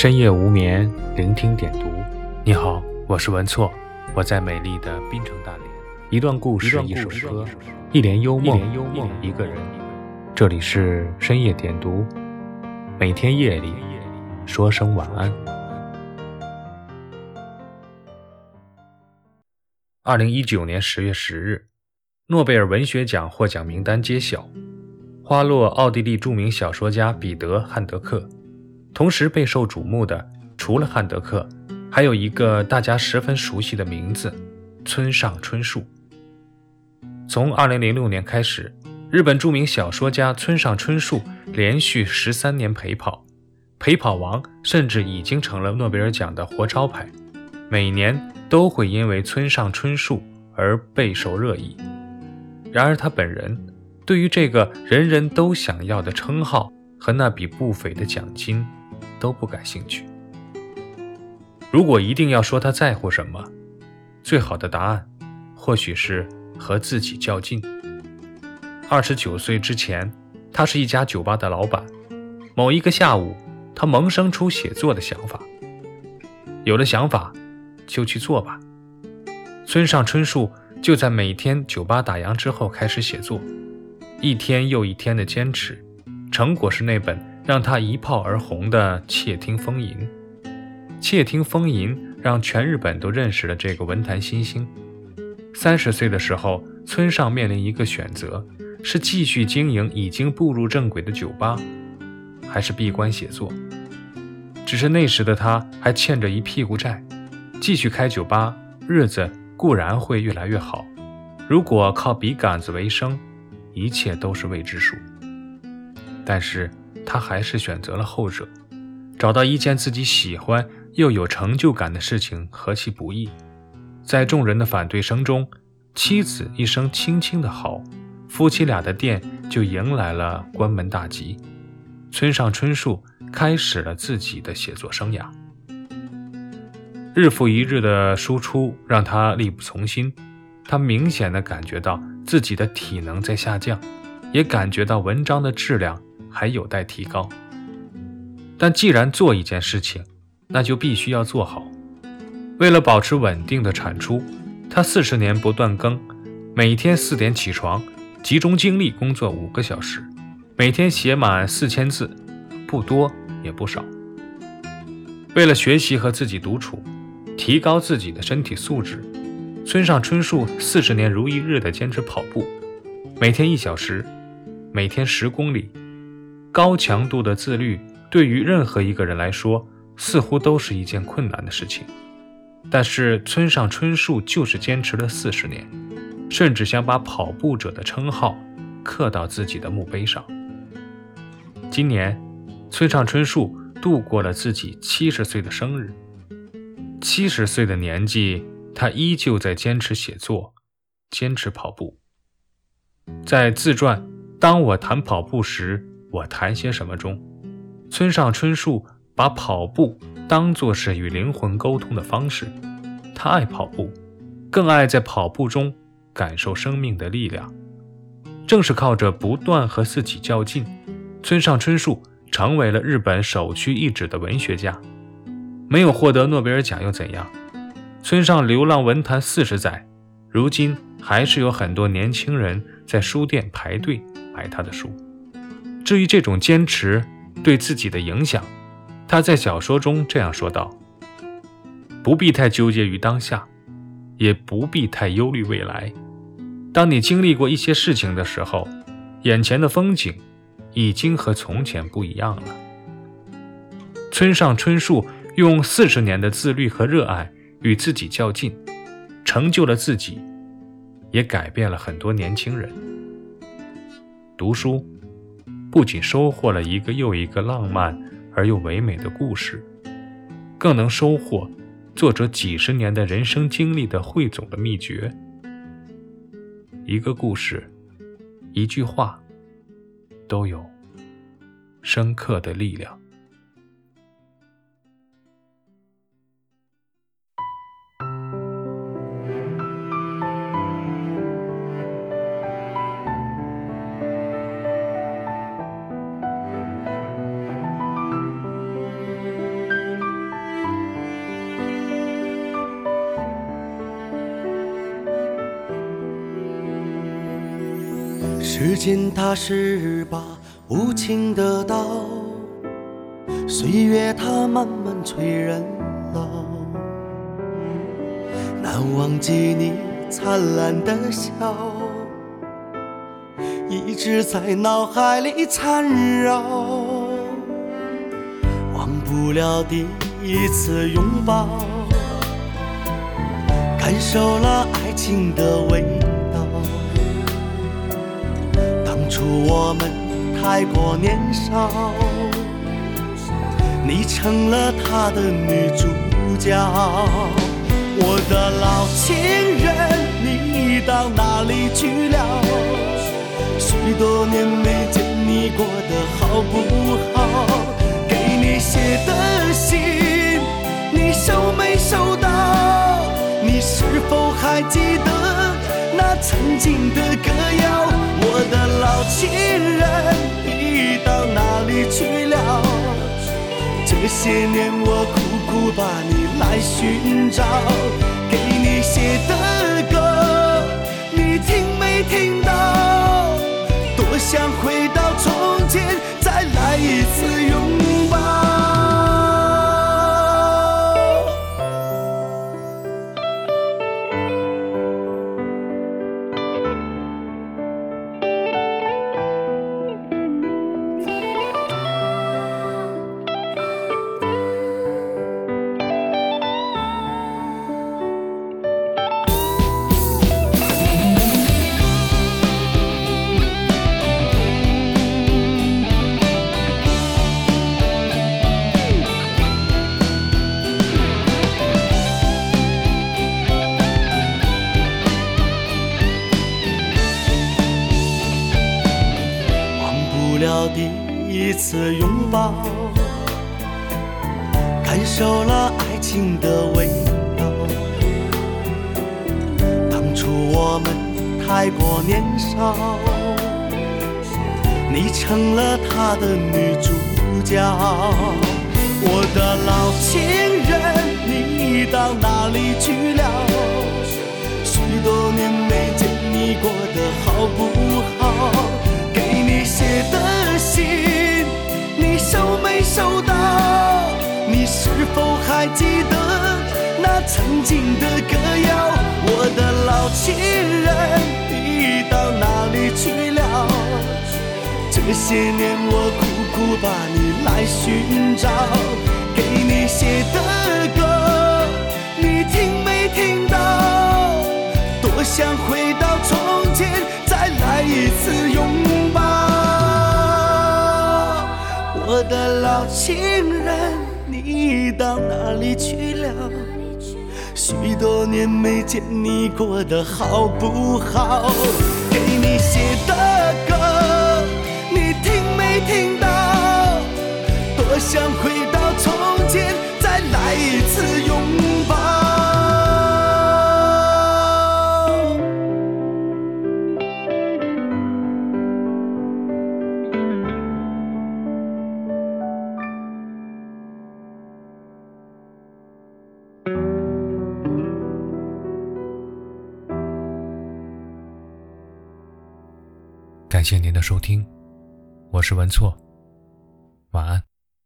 深夜无眠，聆听点读。你好，我是文措，我在美丽的滨城大连。一段故事，一首歌，一帘幽梦，一个人。这里是深夜点读，每天夜里说声晚安。二零一九年十月十日，诺贝尔文学奖获奖名单揭晓，花落奥地利著名小说家彼得·汉德克。同时备受瞩目的，除了汉德克，还有一个大家十分熟悉的名字——村上春树。从2006年开始，日本著名小说家村上春树连续十三年陪跑，陪跑王甚至已经成了诺贝尔奖的活招牌，每年都会因为村上春树而备受热议。然而他本人对于这个人人都想要的称号和那笔不菲的奖金。都不感兴趣。如果一定要说他在乎什么，最好的答案或许是和自己较劲。二十九岁之前，他是一家酒吧的老板。某一个下午，他萌生出写作的想法。有了想法，就去做吧。村上春树就在每天酒吧打烊之后开始写作，一天又一天的坚持，成果是那本。让他一炮而红的《窃听风吟》，《窃听风吟》让全日本都认识了这个文坛新星。三十岁的时候，村上面临一个选择：是继续经营已经步入正轨的酒吧，还是闭关写作？只是那时的他还欠着一屁股债，继续开酒吧，日子固然会越来越好；如果靠笔杆子为生，一切都是未知数。但是。他还是选择了后者，找到一件自己喜欢又有成就感的事情，何其不易！在众人的反对声中，妻子一声轻轻的好，夫妻俩的店就迎来了关门大吉。村上春树开始了自己的写作生涯，日复一日的输出让他力不从心，他明显的感觉到自己的体能在下降，也感觉到文章的质量。还有待提高，但既然做一件事情，那就必须要做好。为了保持稳定的产出，他四十年不断更，每天四点起床，集中精力工作五个小时，每天写满四千字，不多也不少。为了学习和自己独处，提高自己的身体素质，村上春树四十年如一日的坚持跑步，每天一小时，每天十公里。高强度的自律对于任何一个人来说，似乎都是一件困难的事情。但是村上春树就是坚持了四十年，甚至想把跑步者的称号刻到自己的墓碑上。今年，村上春树度过了自己七十岁的生日。七十岁的年纪，他依旧在坚持写作，坚持跑步。在自传《当我谈跑步时》。我谈些什么中，村上春树把跑步当作是与灵魂沟通的方式。他爱跑步，更爱在跑步中感受生命的力量。正是靠着不断和自己较劲，村上春树成为了日本首屈一指的文学家。没有获得诺贝尔奖又怎样？村上流浪文坛四十载，如今还是有很多年轻人在书店排队买他的书。至于这种坚持对自己的影响，他在小说中这样说道：“不必太纠结于当下，也不必太忧虑未来。当你经历过一些事情的时候，眼前的风景已经和从前不一样了。”村上春树用四十年的自律和热爱与自己较劲，成就了自己，也改变了很多年轻人。读书。不仅收获了一个又一个浪漫而又唯美的故事，更能收获作者几十年的人生经历的汇总的秘诀。一个故事，一句话，都有深刻的力量。时间它是把无情的刀，岁月它慢慢催人老。难忘记你灿烂的笑，一直在脑海里缠绕。忘不了第一次拥抱，感受了爱情的味我们太过年少，你成了他的女主角。我的老情人，你到哪里去了？许多年没见，你过得好不好？给你写的信，你收没收到？你是否还记得那曾经的歌谣？我的老情人，你到哪里去了？这些年我苦苦把你来寻找，给你写的次拥抱，感受了爱情的味道。当初我们太过年少，你成了他的女主角。我的老情人，你到哪里去了？许多年没见，你过得好不？记得那曾经的歌谣？我的老情人，你到哪里去了？这些年我苦苦把你来寻找，给你写的歌，你听没听到？多想回到从前，再来一次拥抱。我的老情人，你到哪里去了？许多年没见，你过得好不好？给你写的谢谢您的收听我是文措晚安。